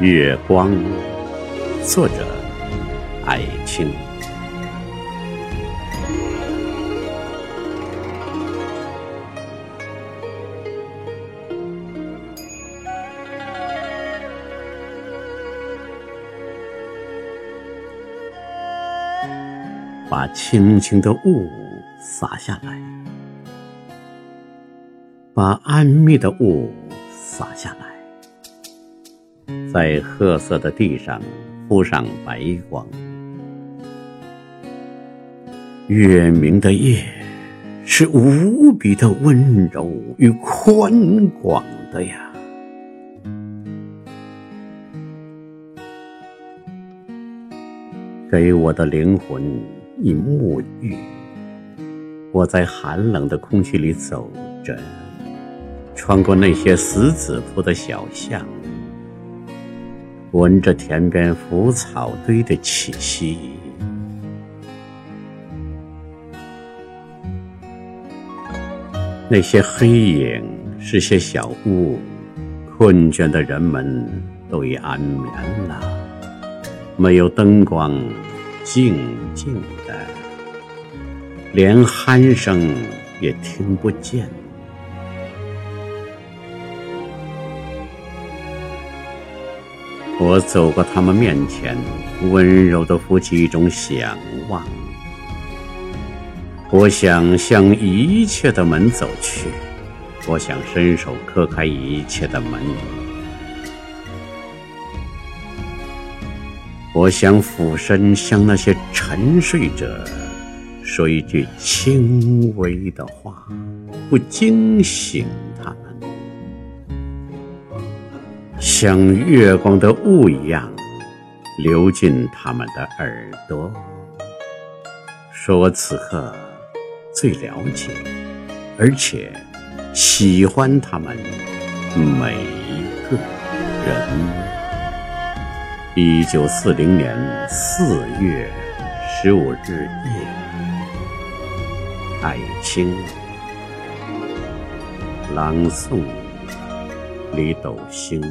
月光，作者艾青。把轻轻的雾洒下来，把安谧的雾洒下来，在褐色的地上铺上白光。月明的夜是无比的温柔与宽广的呀，给我的灵魂。以沐浴，我在寒冷的空气里走着，穿过那些死子铺的小巷，闻着田边腐草堆的气息。那些黑影是些小屋，困倦的人们都已安眠了，没有灯光。静静的，连鼾声也听不见。我走过他们面前，温柔的浮起一种想望。我想向一切的门走去，我想伸手磕开一切的门。我想俯身向那些沉睡者说一句轻微的话，不惊醒像月光的雾一样流进他们的耳朵，说我此刻最了解，而且喜欢他们每一个人。一九四零年四月十五日夜，艾青朗诵李斗星。